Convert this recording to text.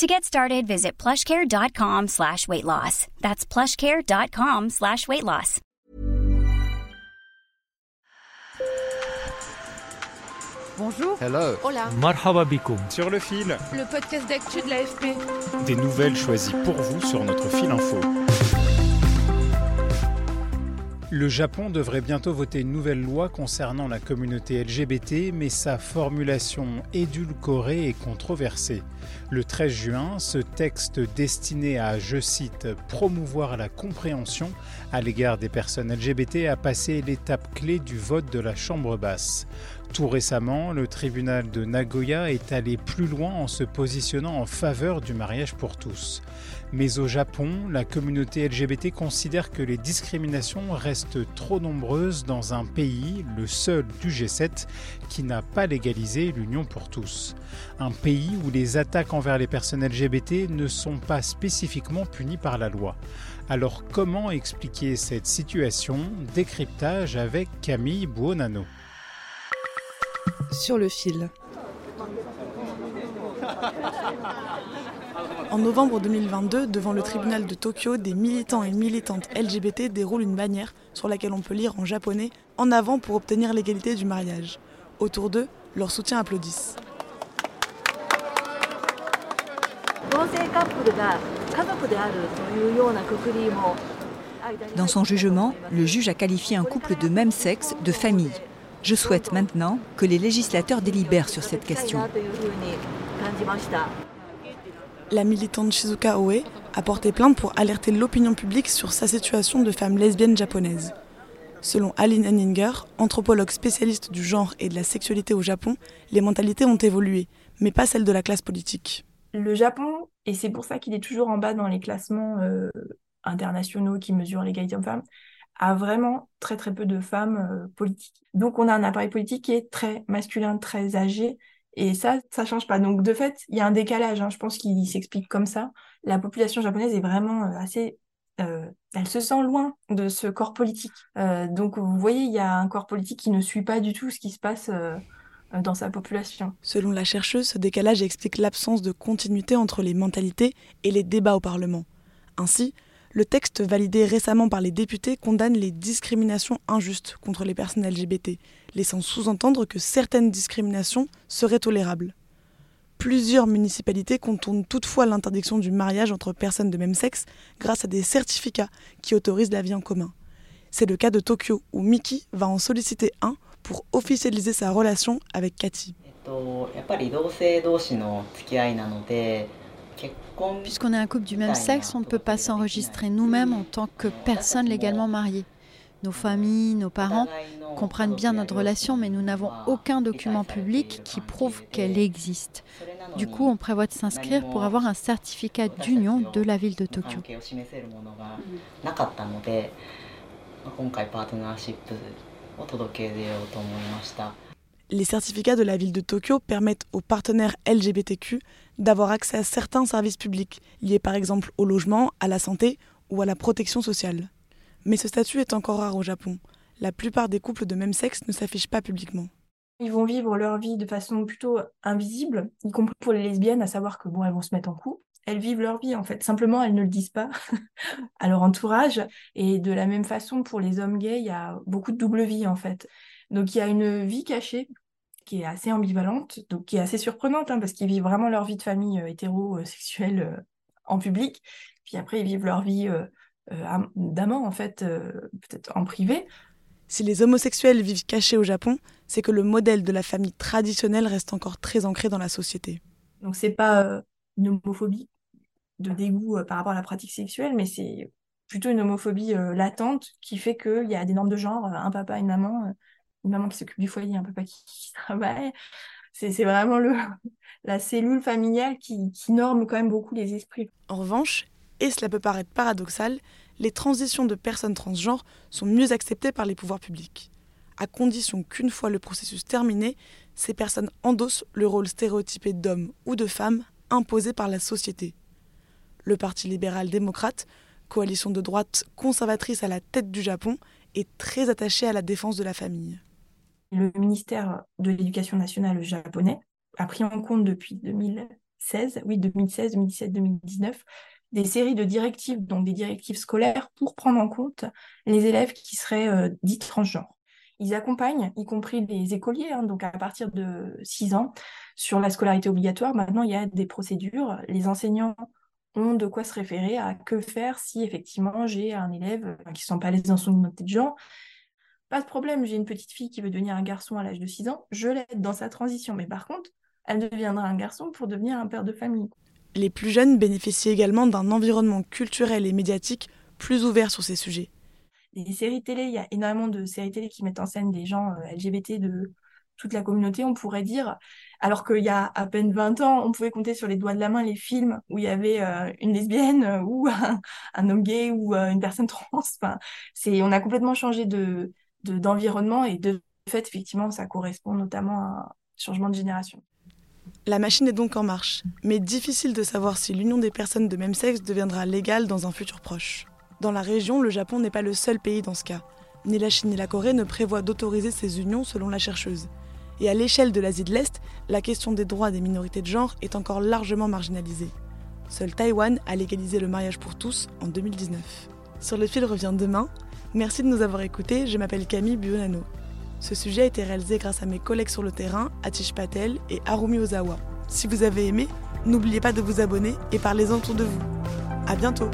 To get started, visit plushcare.com slash weight loss. That's plushcare.com slash weight loss. Bonjour. Hello. Hola. Marhaba bikoum. Sur le fil, Le podcast d'actu de l'AFP. des nouvelles choisies pour vous sur notre fil info. Le Japon devrait bientôt voter une nouvelle loi concernant la communauté LGBT, mais sa formulation édulcorée et controversée. Le 13 juin, ce texte destiné à, je cite, promouvoir la compréhension à l'égard des personnes LGBT a passé l'étape clé du vote de la Chambre basse. Tout récemment, le tribunal de Nagoya est allé plus loin en se positionnant en faveur du mariage pour tous. Mais au Japon, la communauté LGBT considère que les discriminations restent trop nombreuses dans un pays, le seul du G7, qui n'a pas légalisé l'union pour tous. Un pays où les attaques envers les personnes LGBT ne sont pas spécifiquement punies par la loi. Alors comment expliquer cette situation? Décryptage avec Camille Buonanno. Sur le fil. En novembre 2022, devant le tribunal de Tokyo, des militants et militantes LGBT déroulent une bannière sur laquelle on peut lire en japonais En avant pour obtenir l'égalité du mariage. Autour d'eux, leurs soutiens applaudissent. Dans son jugement, le juge a qualifié un couple de même sexe de famille. Je souhaite maintenant que les législateurs délibèrent sur cette question. La militante Shizuka Oe a porté plainte pour alerter l'opinion publique sur sa situation de femme lesbienne japonaise. Selon Aline Henninger, anthropologue spécialiste du genre et de la sexualité au Japon, les mentalités ont évolué, mais pas celles de la classe politique. Le Japon, et c'est pour ça qu'il est toujours en bas dans les classements euh, internationaux qui mesurent l'égalité hommes-femmes, a vraiment très très peu de femmes euh, politiques. Donc on a un appareil politique qui est très masculin, très âgé, et ça, ça change pas. Donc de fait, il y a un décalage, hein, je pense qu'il s'explique comme ça. La population japonaise est vraiment euh, assez... euh, elle se sent loin de ce corps politique. Donc vous voyez, il y a un corps politique qui ne suit pas du tout ce qui se passe dans sa population. Selon la chercheuse, ce décalage explique l'absence de continuité entre les mentalités et les débats au Parlement. Ainsi, le texte validé récemment par les députés condamne les discriminations injustes contre les personnes LGBT, laissant sous-entendre que certaines discriminations seraient tolérables. Plusieurs municipalités contournent toutefois l'interdiction du mariage entre personnes de même sexe grâce à des certificats qui autorisent la vie en commun. C'est le cas de Tokyo où Miki va en solliciter un pour officialiser sa relation avec Cathy. Puisqu'on est un couple du même sexe, on ne peut pas s'enregistrer nous-mêmes en tant que personne légalement mariée. Nos familles, nos parents comprennent bien notre relation, mais nous n'avons aucun document public qui prouve qu'elle existe. Du coup, on prévoit de s'inscrire pour avoir un certificat d'union de la ville de Tokyo. Les certificats de la ville de Tokyo permettent aux partenaires LGBTQ d'avoir accès à certains services publics, liés par exemple au logement, à la santé ou à la protection sociale. Mais ce statut est encore rare au Japon. La plupart des couples de même sexe ne s'affichent pas publiquement. Ils vont vivre leur vie de façon plutôt invisible, y compris pour les lesbiennes, à savoir que bon, elles vont se mettre en couple. Elles vivent leur vie en fait. Simplement, elles ne le disent pas à leur entourage. Et de la même façon, pour les hommes gays, il y a beaucoup de double vie en fait. Donc il y a une vie cachée qui est assez ambivalente, donc qui est assez surprenante, hein, parce qu'ils vivent vraiment leur vie de famille euh, hétérosexuelle euh, en public, puis après ils vivent leur vie euh, euh, am- d'amant en fait, peut-être en privé. Si les homosexuels vivent cachés au Japon, c'est que le modèle de la famille traditionnelle reste encore très ancré dans la société. Donc c'est pas une homophobie de dégoût par rapport à la pratique sexuelle, mais c'est plutôt une homophobie latente qui fait qu'il y a des normes de genre, un papa, une maman, une maman qui s'occupe du foyer, un papa qui, qui travaille. C'est vraiment le, la cellule familiale qui, qui norme quand même beaucoup les esprits. En revanche, et cela peut paraître paradoxal, les transitions de personnes transgenres sont mieux acceptées par les pouvoirs publics, à condition qu'une fois le processus terminé, ces personnes endossent le rôle stéréotypé d'homme ou de femme imposé par la société. Le Parti libéral démocrate, coalition de droite conservatrice à la tête du Japon, est très attaché à la défense de la famille. Le ministère de l'Éducation nationale japonais a pris en compte depuis 2016, oui 2016, 2017, 2019, des séries de directives, donc des directives scolaires, pour prendre en compte les élèves qui seraient euh, dits transgenres. Ils accompagnent, y compris les écoliers, hein, donc à partir de 6 ans, sur la scolarité obligatoire. Maintenant, il y a des procédures. Les enseignants ont de quoi se référer à que faire si effectivement j'ai un élève qui ne se sent pas à l'aise dans son identité de genre. Pas de problème, j'ai une petite fille qui veut devenir un garçon à l'âge de 6 ans, je l'aide dans sa transition. Mais par contre, elle deviendra un garçon pour devenir un père de famille. Les plus jeunes bénéficient également d'un environnement culturel et médiatique plus ouvert sur ces sujets. Les séries télé, il y a énormément de séries télé qui mettent en scène des gens euh, LGBT de toute la communauté, on pourrait dire. Alors qu'il y a à peine 20 ans, on pouvait compter sur les doigts de la main les films où il y avait euh, une lesbienne euh, ou un, homme gay ou une personne trans. Enfin, c'est, on a complètement changé de, d'environnement et de fait, effectivement, ça correspond notamment à un changement de génération. La machine est donc en marche, mais difficile de savoir si l'union des personnes de même sexe deviendra légale dans un futur proche. Dans la région, le Japon n'est pas le seul pays dans ce cas. Ni la Chine ni la Corée ne prévoient d'autoriser ces unions selon la chercheuse. Et à l'échelle de l'Asie de l'Est, la question des droits des minorités de genre est encore largement marginalisée. Seul Taïwan a légalisé le mariage pour tous en 2019. Sur le fil revient demain. Merci de nous avoir écoutés, je m'appelle Camille Buonanno. Ce sujet a été réalisé grâce à mes collègues sur le terrain, Atish Patel et Harumi Ozawa. Si vous avez aimé, n'oubliez pas de vous abonner et parlez-en autour de vous. À bientôt!